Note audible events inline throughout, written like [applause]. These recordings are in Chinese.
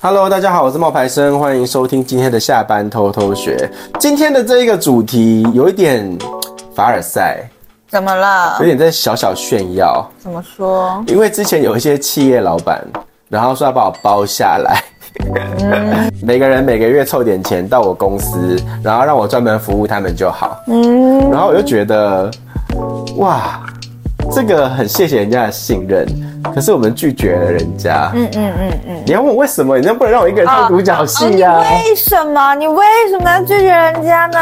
Hello，大家好，我是冒牌生，欢迎收听今天的下班偷偷学。今天的这一个主题有一点凡尔赛，怎么了？有点在小小炫耀。怎么说？因为之前有一些企业老板，然后说要把我包下来，嗯、[laughs] 每个人每个月凑点钱到我公司，然后让我专门服务他们就好。嗯，然后我就觉得，哇，这个很谢谢人家的信任。可是我们拒绝了人家。嗯嗯嗯嗯。你要问我为什么？你能不能让我一个人唱独角戏呀？为什么？你为什么要拒绝人家呢？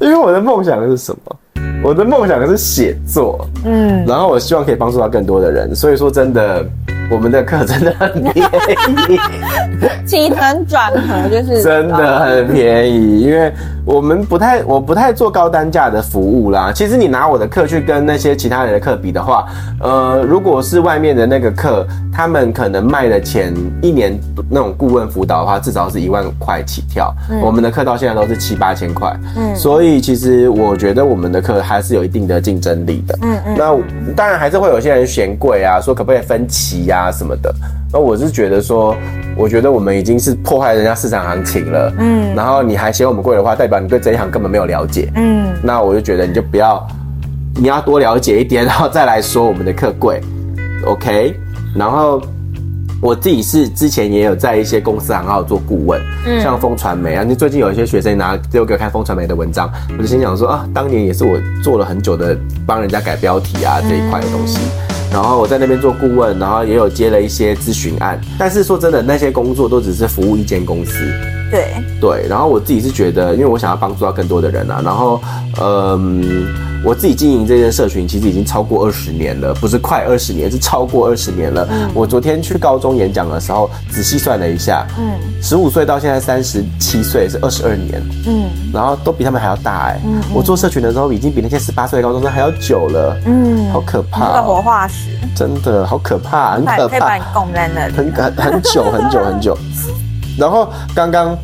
因为我的梦想是什么？我的梦想是写作。嗯。然后我希望可以帮助到更多的人。所以说，真的，我们的课真的很便宜。起承转合就是 [laughs] 真的很便宜，因为。我们不太，我不太做高单价的服务啦。其实你拿我的课去跟那些其他人的课比的话，呃，如果是外面的那个课，他们可能卖的钱一年那种顾问辅导的话，至少是一万块起跳。嗯。我们的课到现在都是七八千块。嗯。所以其实我觉得我们的课还是有一定的竞争力的。嗯嗯。那当然还是会有些人嫌贵啊，说可不可以分期呀什么的。那我是觉得说，我觉得我们已经是破坏人家市场行情了。嗯。然后你还嫌我们贵的话，代表。你对这一行根本没有了解，嗯，那我就觉得你就不要，你要多了解一点，然后再来说我们的客贵，OK？然后我自己是之前也有在一些公司行号做顾问，嗯，像风传媒啊，你最近有一些学生拿给我给我看风传媒的文章，我就心想说啊，当年也是我做了很久的帮人家改标题啊这一块的东西，然后我在那边做顾问，然后也有接了一些咨询案，但是说真的，那些工作都只是服务一间公司。对对，然后我自己是觉得，因为我想要帮助到更多的人啊，然后，嗯，我自己经营这件社群其实已经超过二十年了，不是快二十年，是超过二十年了。嗯，我昨天去高中演讲的时候，仔细算了一下，嗯，十五岁到现在三十七岁是二十二年，嗯，然后都比他们还要大哎，嗯，我做社群的时候已经比那些十八岁的高中生还要久了，嗯，好可怕，那个活化石，真的好可怕，很可怕，可以把你供在那里，很很很久很久很久。[laughs] 然后刚刚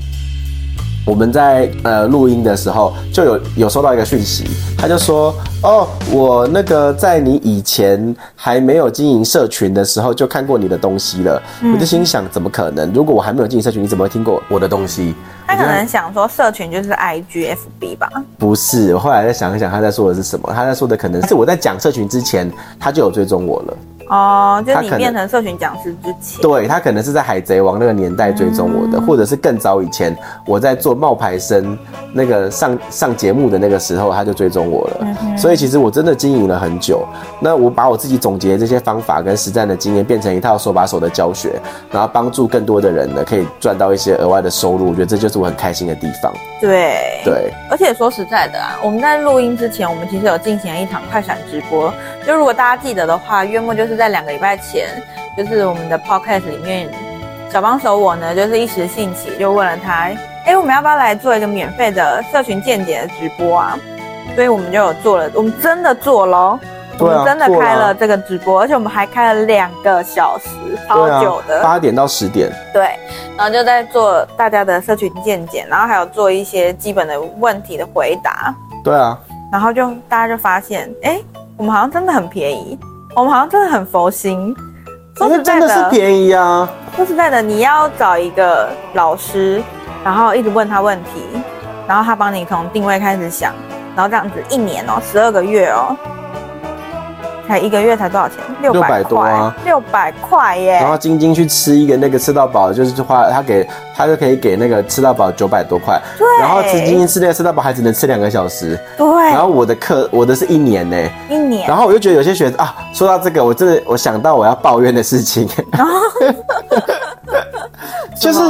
我们在呃录音的时候，就有有收到一个讯息，他就说：“哦，我那个在你以前还没有经营社群的时候就看过你的东西了。嗯”我就心想：怎么可能？如果我还没有经营社群，你怎么会听过我的东西？他可能想说，社群就是 IGFB 吧？不是，我后来再想一想，他在说的是什么？他在说的可能是我在讲社群之前，他就有追踪我了。哦，就是你变成社群讲师之前，对，他可能是在海贼王那个年代追踪我的，嗯、或者是更早以前我在做冒牌生那个上上节目的那个时候，他就追踪我了。嗯、所以其实我真的经营了很久。那我把我自己总结的这些方法跟实战的经验，变成一套手把手的教学，然后帮助更多的人呢，可以赚到一些额外的收入。我觉得这就是我很开心的地方。对对，而且说实在的啊，我们在录音之前，我们其实有进行了一场快闪直播。就如果大家记得的话，月末就是在。在两个礼拜前，就是我们的 podcast 里面，小帮手我呢，就是一时兴起就问了他，哎，我们要不要来做一个免费的社群见解的直播啊？所以我们就有做了，我们真的做喽，我们真的开了这个直播，而且我们还开了两个小时，超久的，八点到十点，对，然后就在做大家的社群见解，然后还有做一些基本的问题的回答，对啊，然后就大家就发现，哎，我们好像真的很便宜。我们好像真的很佛心，说实在的，真的是便宜啊。说实在的，你要找一个老师，然后一直问他问题，然后他帮你从定位开始想，然后这样子一年哦，十二个月哦。才一个月才多少钱？六百多啊，六百块耶！然后晶晶去吃一个那个吃到饱，就是花他给他就可以给那个吃到饱九百多块。对。然后吃晶晶吃那个吃到饱还只能吃两个小时。对。然后我的课我的是一年呢。一年。然后我就觉得有些学生啊，说到这个，我真的我想到我要抱怨的事情。[laughs] 就是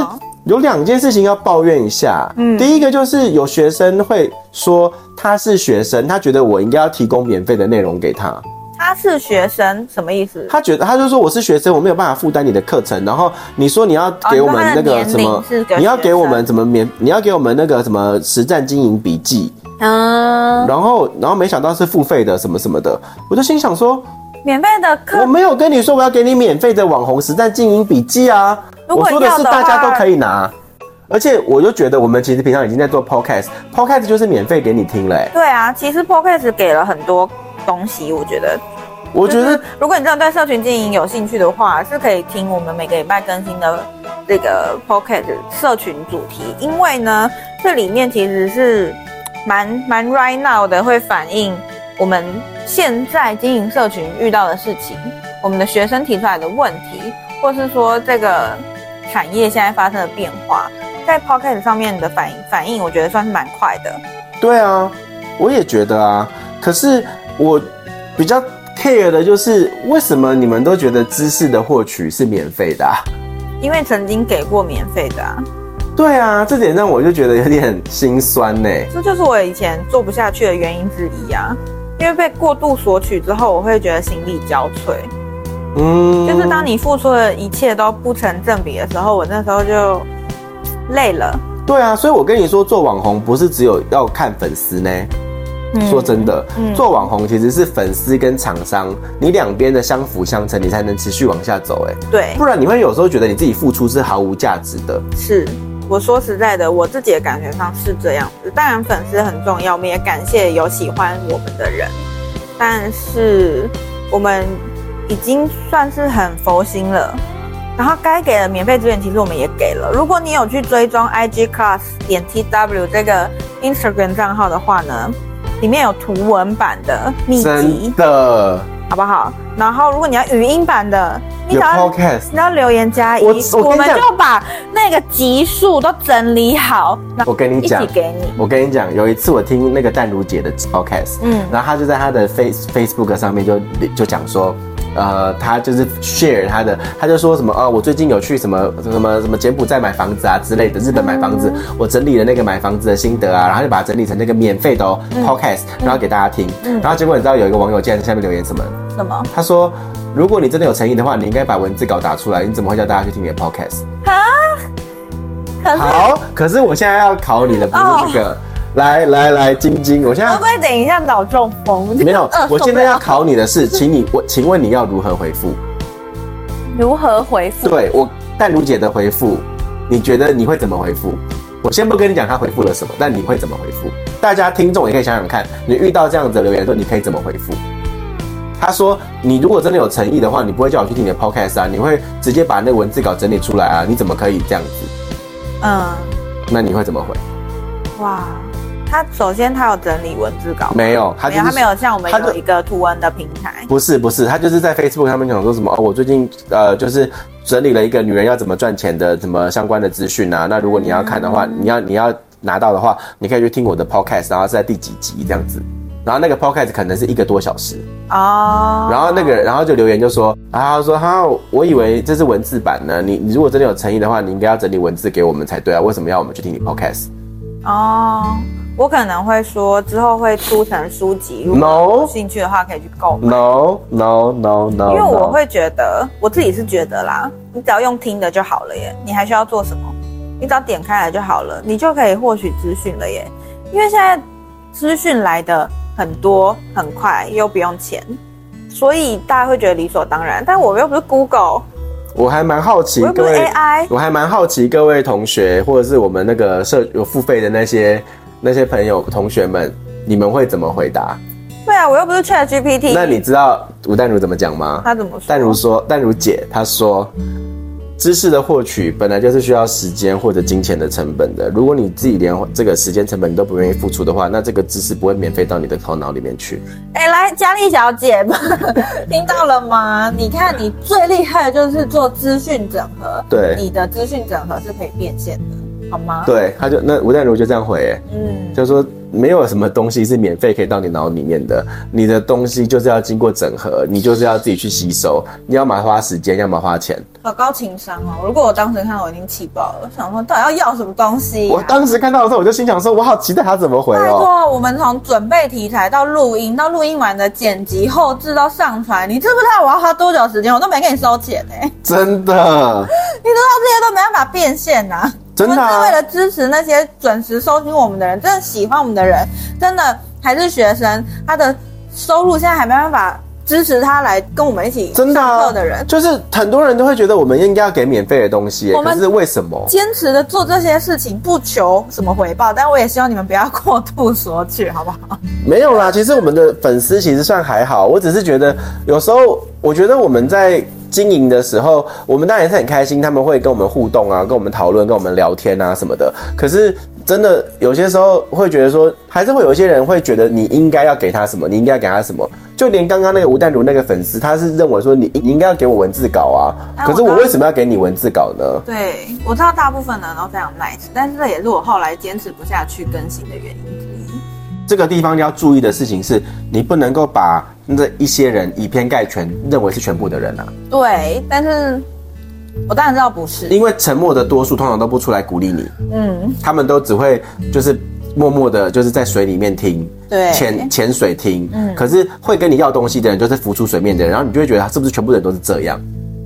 有两件事情要抱怨一下。嗯。第一个就是有学生会说他是学生，他觉得我应该要提供免费的内容给他。他是学生什么意思？他觉得他就说我是学生，我没有办法负担你的课程。然后你说你要给我们那个什么，哦、你，你要给我们怎么免？你要给我们那个什么实战经营笔记？嗯。然后然后没想到是付费的什么什么的，我就心想说，免费的课我没有跟你说我要给你免费的网红实战经营笔记啊。我说的是大家都可以拿，而且我就觉得我们其实平常已经在做 podcast，podcast 就是免费给你听了、欸。对啊，其实 podcast 给了很多东西，我觉得。我觉得，如果你真的对社群经营有兴趣的话，是可以听我们每个礼拜更新的这个 Podcast 社群主题，因为呢，这里面其实是蛮蛮 right now 的，会反映我们现在经营社群遇到的事情，我们的学生提出来的问题，或是说这个产业现在发生的变化，在 Podcast 上面的反应反应，我觉得算是蛮快的。对啊，我也觉得啊，可是我比较 care 的就是为什么你们都觉得知识的获取是免费的啊？因为曾经给过免费的啊，对啊，这点让我就觉得有点心酸呢。这就是我以前做不下去的原因之一啊，因为被过度索取之后，我会觉得心力交瘁。嗯，就是当你付出的一切都不成正比的时候，我那时候就累了。对啊，所以我跟你说，做网红不是只有要看粉丝呢。嗯、说真的，嗯、做网红其实是粉丝跟厂商，你两边的相辅相成，你才能持续往下走。哎，对，不然你会有时候觉得你自己付出是毫无价值的。是，我说实在的，我自己的感觉上是这样子。当然粉丝很重要，我们也感谢有喜欢我们的人，但是我们已经算是很佛心了。然后该给的免费资源，其实我们也给了。如果你有去追踪 IG Class 点 TW 这个 Instagram 账号的话呢，里面有图文版的秘籍，真的，好不好？然后如果你要语音版的，你只要你要留言加一，我，我，我们就把那个集数都整理好。我跟你讲，一起给你。我跟你讲，有一次我听那个淡如姐的 podcast，嗯，然后她就在她的 face Facebook 上面就就讲说。呃，他就是 share 他的，他就说什么哦，我最近有去什么什么什么柬埔寨买房子啊之类的，日本买房子，我整理了那个买房子的心得啊，然后就把它整理成那个免费的哦 podcast，然后给大家听。然后结果你知道有一个网友竟然在下面留言什么？什么？他说，如果你真的有诚意的话，你应该把文字稿打出来，你怎么会叫大家去听你的 podcast？啊？好，可是我现在要考你的不是这个。来来来，晶晶，我现在会不会等一下脑中风？没有，[laughs] 我现在要考你的是，请你我，请问你要如何回复？如何回复？对我淡如姐的回复，你觉得你会怎么回复？我先不跟你讲他回复了什么，但你会怎么回复？大家听众也可以想想看，你遇到这样子的留言的时候，你可以怎么回复？他说，你如果真的有诚意的话，你不会叫我去听你的 podcast 啊，你会直接把那个文字稿整理出来啊？你怎么可以这样子？嗯，那你会怎么回？哇！他首先他有整理文字稿，没有，他、就是、没有，他没有像我们有一个图文的平台。不是不是，他就是在 Facebook 上面讲说什么哦，我最近呃就是整理了一个女人要怎么赚钱的什么相关的资讯啊。那如果你要看的话，嗯、你要你要拿到的话，你可以去听我的 Podcast，然后是在第几集这样子。然后那个 Podcast 可能是一个多小时哦。然后那个然后就留言就说啊，他说哈，我以为这是文字版呢。你你如果真的有诚意的话，你应该要整理文字给我们才对啊。为什么要我们去听你 Podcast？哦。我可能会说之后会出成书籍，如果有兴趣的话可以去购买。No no no no，因为我会觉得我自己是觉得啦，你只要用听的就好了耶，你还需要做什么？你只要点开来就好了，你就可以获取资讯了耶。因为现在资讯来的很多很快又不用钱，所以大家会觉得理所当然。但我又不是 Google，我还蛮好奇各位我还蛮好奇各位同学或者是我们那个社有付费的那些。那些朋友、同学们，你们会怎么回答？对啊，我又不是 ChatGPT。那你知道吴淡如怎么讲吗？她怎么说？淡如说：“淡如姐，她说，知识的获取本来就是需要时间或者金钱的成本的。如果你自己连这个时间成本你都不愿意付出的话，那这个知识不会免费到你的头脑里面去。”哎，来，佳丽小姐，[laughs] 听到了吗？你看，你最厉害的就是做资讯整合。对，你的资讯整合是可以变现的。好吗？对，他就那吴淡如就这样回，欸，嗯，就说没有什么东西是免费可以到你脑里面的，你的东西就是要经过整合，你就是要自己去吸收，你要么花时间，要么花钱。好高情商哦！如果我当时看到，我已经气爆了，想说到底要要什么东西，啊？我当时看到的时候，我就心想说，我好期待他怎么回哦。拜托，我们从准备题材到录音，到录音完的剪辑、后置到上传，你知不知道我要花多久时间？我都没给你收钱呢，欸。真的？[laughs] 你知道这些都没办法变现呐，啊？真的、啊，是为了支持那些准时收听我们的人，真的喜欢我们的人，真的还是学生，他的收入现在还没办法支持他来跟我们一起上课的人，就是很多人都会觉得我们应该要给免费的东西，可是为什么坚持的做这些事情不求什么回报？但我也希望你们不要过度索取，好不好？没有啦，其实我们的粉丝其实算还好，我只是觉得有时候我觉得我们在。经营的时候，我们当然也是很开心，他们会跟我们互动啊，跟我们讨论，跟我们聊天啊什么的。可是真的有些时候会觉得说，还是会有一些人会觉得你应该要给他什么，你应该要给他什么。就连刚刚那个吴淡如那个粉丝，他是认为说你你应该要给我文字稿啊，可是我为什么要给你文字稿呢？对，我知道大部分人都非常 nice，但是这也是我后来坚持不下去更新的原因之一。这个地方要注意的事情是，你不能够把那一些人以偏概全，认为是全部的人啊。对，但是我当然知道不是，因为沉默的多数通常都不出来鼓励你。嗯，他们都只会就是默默的，就是在水里面听，对，潜潜水听。嗯，可是会跟你要东西的人，就是浮出水面的人，然后你就会觉得，是不是全部人都是这样？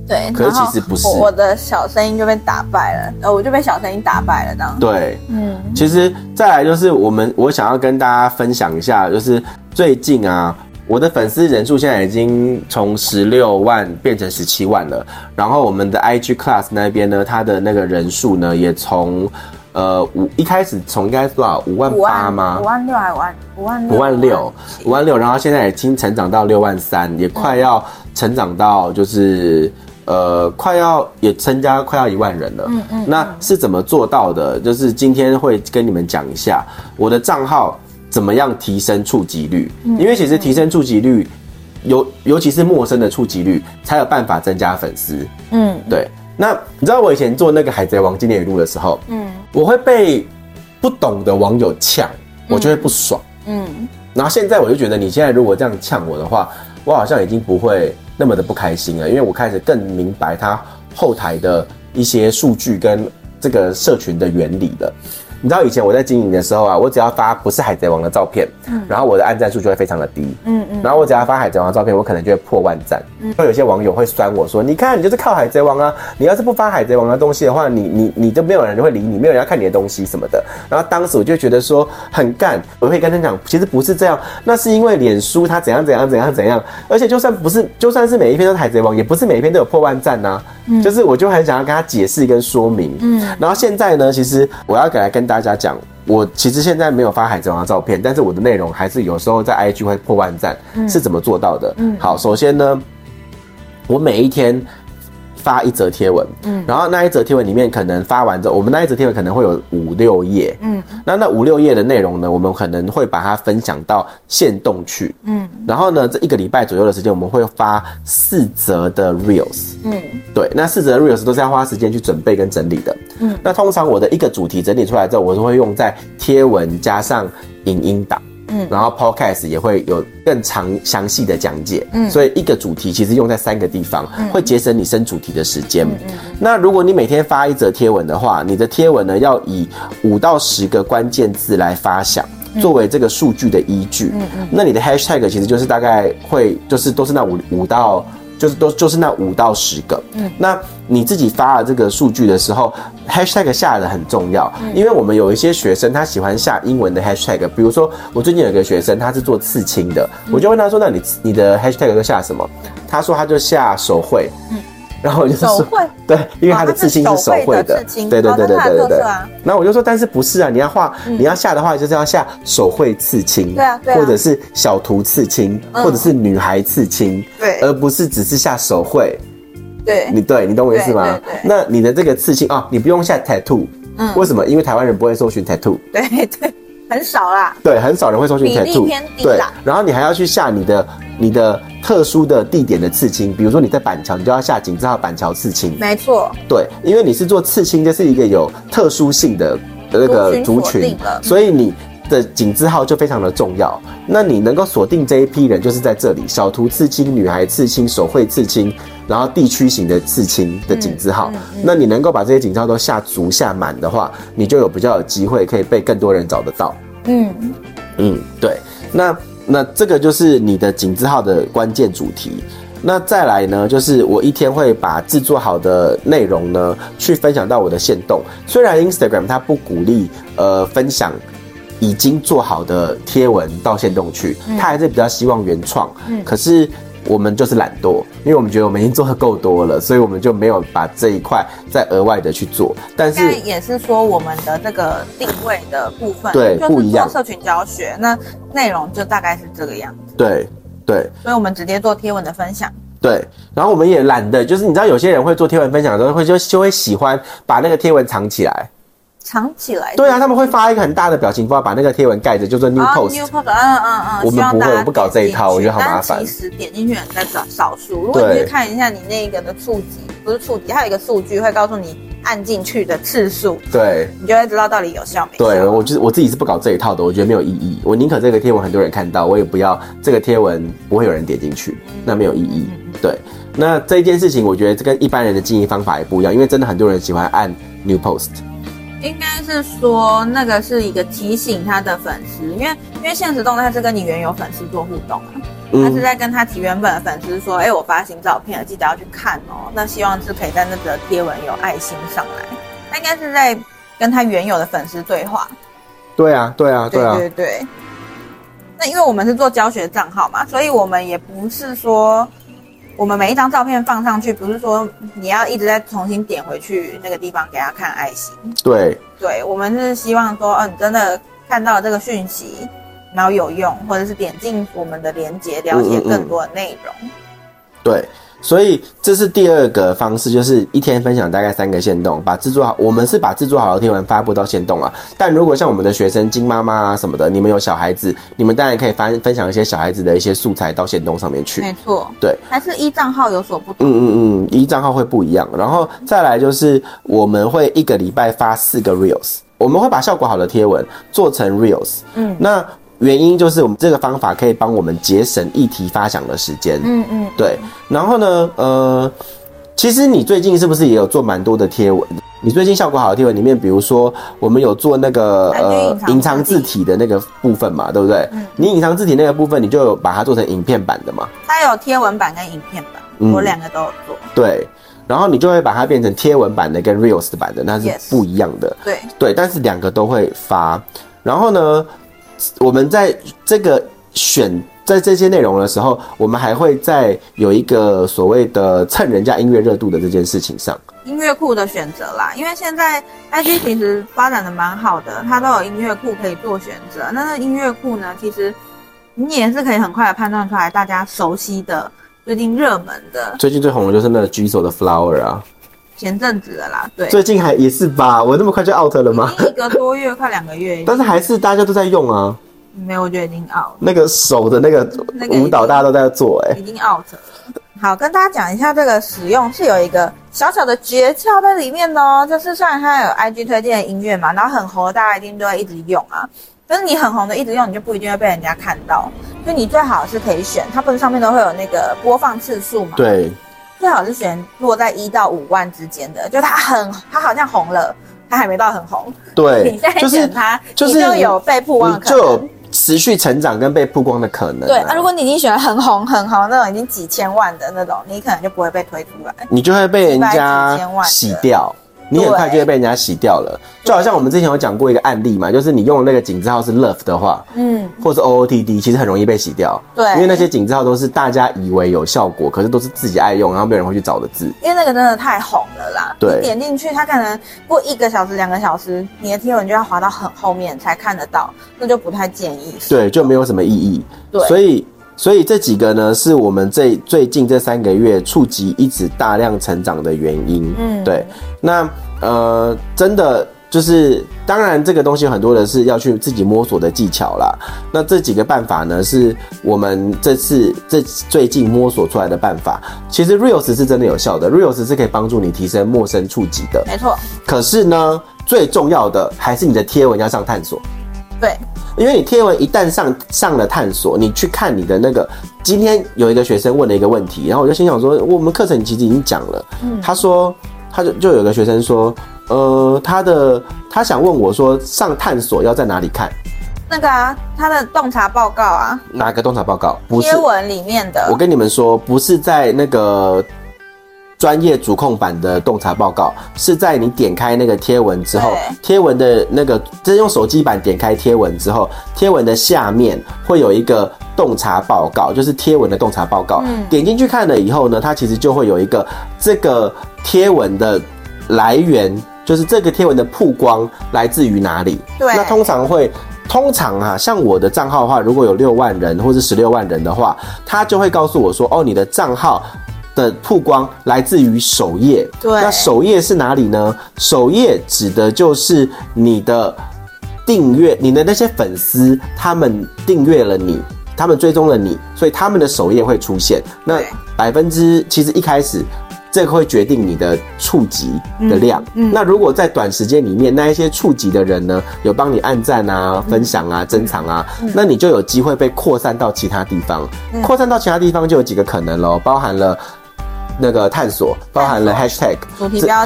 对，可是其实不是，我的小声音就被打败了，呃，我就被小声音打败了，这样。对，嗯，其实再来就是我们，我想要跟大家分享一下，就是最近啊，我的粉丝人数现在已经从十六万变成十七万了，然后我们的 IG Class 那边呢，它的那个人数呢，也从呃五一开始从应该是多少五万八吗？五万六还五万五万五万六五万六，然后现在已经成长到六万三，也快要成长到就是。呃，快要也增加快要一万人了。嗯嗯，那是怎么做到的？就是今天会跟你们讲一下我的账号怎么样提升触及率。因为其实提升触及率，尤尤其是陌生的触及率，才有办法增加粉丝。嗯，对。那你知道我以前做那个海贼王经典语录的时候，嗯，我会被不懂的网友呛，我就会不爽。嗯，然后现在我就觉得，你现在如果这样呛我的话，我好像已经不会。那么的不开心了，因为我开始更明白它后台的一些数据跟这个社群的原理了。你知道以前我在经营的时候啊，我只要发不是海贼王的照片，嗯，然后我的按赞数就会非常的低，嗯嗯，然后我只要发海贼王的照片，我可能就会破万赞，嗯，会有些网友会酸我说，你看你就是靠海贼王啊，你要是不发海贼王的东西的话，你你你都没有人会理你，没有人要看你的东西什么的。然后当时我就觉得说很干，我会跟他讲，其实不是这样，那是因为脸书它怎样怎样怎样怎样，而且就算不是，就算是每一篇都是海贼王，也不是每一篇都有破万赞呐，嗯，就是我就很想要跟他解释跟说明，嗯，然后现在呢，其实我要给来跟大家讲，我其实现在没有发海贼王的照片，但是我的内容还是有时候在 IG 会破万赞，嗯，是怎么做到的？嗯，好，首先呢，我每一天。发一则贴文，嗯，然后那一则贴文里面可能发完之后，我们那一则贴文可能会有五六页，嗯，那那五六页的内容呢，我们可能会把它分享到限动去，嗯，然后呢，这一个礼拜左右的时间，我们会发四则的 reels，嗯，对，那四则的 reels 都是要花时间去准备跟整理的，嗯，那通常我的一个主题整理出来之后，我都会用在贴文加上影音档。嗯，然后 Podcast 也会有更长详细的讲解，嗯，所以一个主题其实用在三个地方，嗯，会节省你生主题的时间。嗯，那如果你每天发一则贴文的话，你的贴文呢要以五到十个关键字来发想，作为这个数据的依据。嗯嗯，那你的 Hashtag 其实就是大概会就是都是那五五到。就是都就是那五到十个，嗯，那你自己发了这个数据的时候，hashtag 下的很重要，嗯，因为我们有一些学生他喜欢下英文的 hashtag，比如说我最近有一个学生他是做刺青的，嗯，我就问他说，那你你的 hashtag 都下什么？他说他就下手绘，嗯。然后我就说，手对，因为他的刺青是手绘的，对对对对对对对。然后我就说，但是不是啊？你要画，你要下的话，就是要下手绘刺青，对啊，或者是小图刺青，或者是女孩刺青，对，而不是只是下手绘。对，你对你懂我意思吗？那你的这个刺青啊，你不用下 tattoo，嗯，为什么？因为台湾人不会搜寻 tattoo，对对，很少啦，对，很少人会搜寻 tattoo，比例偏低啦。然后你还要去下你的。你的特殊的地点的刺青，比如说你在板桥，你就要下井字号板桥刺青。没错，对，因为你是做刺青，这是一个有特殊性的那个族群，所以你的井字号就非常的重要。那你能够锁定这一批人，就是在这里：小图刺青、女孩刺青、手绘刺青，然后地区型的刺青的井字号。那你能够把这些井字号都下足下满的话，你就有比较有机会可以被更多人找得到。嗯嗯，对，那。那这个就是你的井字号的关键主题。那再来呢，就是我一天会把制作好的内容呢，去分享到我的线动。虽然 Instagram 它不鼓励呃分享已经做好的贴文到线动去，它还是比较希望原创。嗯，可是。我们就是懒惰，因为我们觉得我们已经做的够多了，所以我们就没有把这一块再额外的去做。但是也是说，我们的这个定位的部分对不一样，做社群教学，那内容就大概是这个样子。对对，所以我们直接做贴文的分享。对对，然后我们也懒得，就是你知道有些人会做贴文分享的时候，会就就会喜欢把那个贴文藏起来。藏起来。对啊，他们会发一个很大的表情包，把那个贴文盖着，就做 new post。new post，嗯嗯嗯。我们不会，我不搞这一套，我觉得好麻烦。其实点进去人在少少数，如果你去看一下你那个的触及，不是触及，它有一个数据会告诉你按进去的次数，对，你就会知道到底有效没效。对，我就是我自己是不搞这一套的，我觉得没有意义。我宁可这个贴文很多人看到，我也不要这个贴文不会有人点进去，那没有意义。对，那这一件事情，我觉得这跟一般人的经营方法也不一样，因为真的很多人喜欢按 new post。应该是说那个是一个提醒他的粉丝，因为因为现实动态是跟你原有粉丝做互动啊，他是在跟他提原本的粉丝说，哎、欸，我发新照片了，记得要去看哦。那希望是可以在那个贴文有爱心上来，他应该是在跟他原有的粉丝对话。对啊，对啊，对啊，对对对。那因为我们是做教学账号嘛，所以我们也不是说。我们每一张照片放上去，不是说你要一直在重新点回去那个地方给他看爱心。对，对，我们是希望说，嗯、哦，你真的看到了这个讯息，然后有用，或者是点进我们的链接，了解更多的内容。嗯嗯嗯。对。所以这是第二个方式，就是一天分享大概三个线动，把制作好。我们是把制作好的贴文发布到线动啊。但如果像我们的学生金妈妈啊什么的，你们有小孩子，你们当然可以分分享一些小孩子的一些素材到线动上面去。没错，对，还是一账号有所不同。嗯嗯嗯，一账号会不一样。然后再来就是我们会一个礼拜发四个 reels，我们会把效果好的贴文做成 reels。嗯，那。原因就是我们这个方法可以帮我们节省议题发想的时间。嗯嗯，对。然后呢，呃，其实你最近是不是也有做蛮多的贴文？你最近效果好的贴文里面，比如说我们有做那个呃隐藏字体的那个部分嘛，对不对？嗯。你隐藏字体那个部分，你就有把它做成影片版的嘛？它有贴文版跟影片版，我两个都有做。对。然后你就会把它变成贴文版的跟 Reels 版的，那是不一样的。对对，但是两个都会发。然后呢？我们在这个选在这些内容的时候，我们还会在有一个所谓的蹭人家音乐热度的这件事情上，音乐库的选择啦。因为现在 IG 其实发展的蛮好的，它都有音乐库可以做选择。那那音乐库呢，其实你也是可以很快的判断出来大家熟悉的、最近热门的。最近最红的就是那个 Jisoo 的 Flower 啊，前阵子的啦，对。最近还也是吧？我那么快就 out 了吗？一个多月，快两个月。但是还是大家都在用啊。没有，我觉得已经 out 了。那个手的那个舞蹈，大家都在做，欸，哎，已经 out 了。好，跟大家讲一下这个使用是有一个小小的诀窍在里面哦。就是虽然它有 IG 推荐的音乐嘛，然后很红的，大家一定都会一直用啊。但是你很红的一直用，你就不一定会被人家看到。所以你最好是可以选，它不是上面都会有那个播放次数嘛？对。最好是选落在一到五万之间的，就它很，它好像红了，它还没到很红。对。[laughs] 你再选它，就是，你就有被曝光的可能。持续成长跟被曝光的可能、啊。对，那、啊、如果你已经选了很红很红那种已经几千万的那种，你可能就不会被推出来，你就会被人家洗掉。你很快就会被人家洗掉了，就好像我们之前有讲过一个案例嘛，就是你用的那个井字号是 love 的话，嗯，或者 OOTD，其实很容易被洗掉，对，因为那些井字号都是大家以为有效果，可是都是自己爱用，然后没有人会去找的字，因为那个真的太红了啦，对，你点进去，它可能过一个小时、两个小时，你的贴文就要滑到很后面才看得到，那就不太建议，对，就没有什么意义，对，所以。所以这几个呢，是我们这最近这三个月触及一直大量成长的原因。嗯，对。那呃，真的就是，当然这个东西很多的是要去自己摸索的技巧啦。那这几个办法呢，是我们这次这最近摸索出来的办法。其实 Reels 是真的有效的，Reels 是可以帮助你提升陌生触及的。没错。可是呢，最重要的还是你的贴文要上探索。对。因为你贴文一旦上上了探索，你去看你的那个，今天有一个学生问了一个问题，然后我就心想说，我们课程其实已经讲了，嗯，他说，他就就有个学生说，呃，他的他想问我说，上探索要在哪里看？那个啊，他的洞察报告啊，哪个洞察报告？不是贴文里面的。我跟你们说，不是在那个。专业主控版的洞察报告是在你点开那个贴文之后，贴文的那个，就是用手机版点开贴文之后，贴文的下面会有一个洞察报告，就是贴文的洞察报告。嗯，点进去看了以后呢，它其实就会有一个这个贴文的来源，就是这个贴文的曝光来自于哪里。对，那通常会，通常啊，像我的账号的话，如果有六万人或是十六万人的话，他就会告诉我说，哦，你的账号。的曝光来自于首页。对，那首页是哪里呢？首页指的就是你的订阅，你的那些粉丝，他们订阅了你，他们追踪了你，所以他们的首页会出现。那百分之其实一开始。这个会决定你的触及的量。嗯，嗯，那如果在短时间里面，那一些触及的人呢，有帮你按赞啊、分享啊、珍藏啊，嗯，那你就有机会被扩散到其他地方。扩散到其他地方就有几个可能喽，包含了。那个探索包含了 hashtag，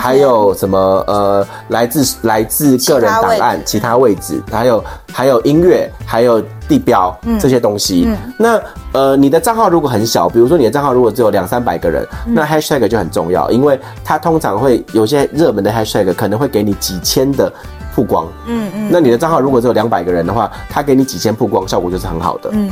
还有什么呃，来自来自个人档案，其他位置，还有还有音乐，还有地标、嗯、这些东西。嗯、那呃，你的账号如果很小，比如说你的账号如果只有两三百个人，嗯、那 hashtag 就很重要，因为它通常会有些热门的 hashtag 可能会给你几千的曝光。嗯嗯。那你的账号如果只有两百个人的话，它给你几千曝光，效果就是很好的。嗯。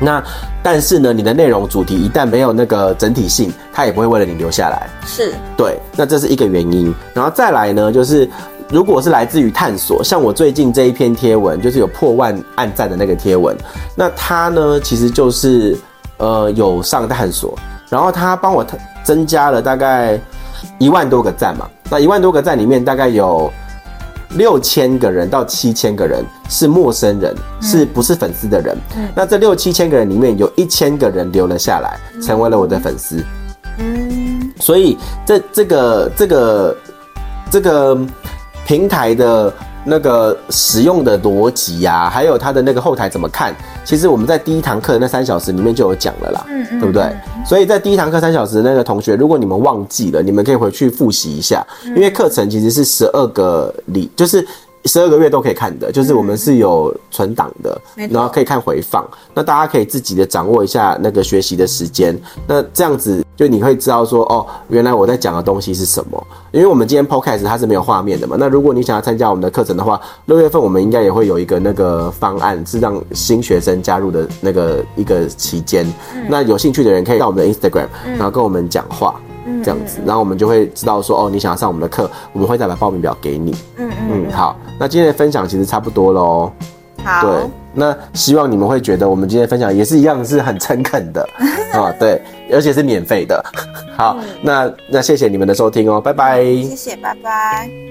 那但是呢，你的内容主题一旦没有那个整体性，它也不会为了你留下来。是，对，那这是一个原因。然后再来呢，就是如果是来自于探索，像我最近这一篇贴文，就是有破万按赞的那个贴文，那它呢其实就是呃有上探索，然后他帮我增加了大概一万多个赞嘛，那一万多个赞里面大概有。六千个人到七千个人是陌生人，嗯、是不是粉丝的人？嗯、那这六七千个人里面有一千个人留了下来，嗯、成为了我的粉丝。嗯，所以这这个这个这个平台的。那个使用的逻辑呀，还有它的那个后台怎么看？其实我们在第一堂课的那三小时里面就有讲了啦，嗯嗯，对不对？所以在第一堂课三小时的那个同学，如果你们忘记了，你们可以回去复习一下，因为课程其实是十二个里，就是。十二个月都可以看的，就是我们是有存档的，嗯、然后可以看回放。那大家可以自己的掌握一下那个学习的时间。那这样子就你会知道说，哦，原来我在讲的东西是什么。因为我们今天 podcast 它是没有画面的嘛。那如果你想要参加我们的课程的话，六月份我们应该也会有一个那个方案，是让新学生加入的那个一个期间。嗯、那有兴趣的人可以到我们的 Instagram，然后跟我们讲话。这样子，然后我们就会知道说，哦，你想要上我们的课，我们会再把报名表给你。嗯嗯，嗯，好，那今天的分享其实差不多喽。好，对，那希望你们会觉得我们今天分享也是一样是很诚恳的啊，[laughs] 对，而且是免费的。好，那那谢谢你们的收听哦，拜拜。谢谢，拜拜。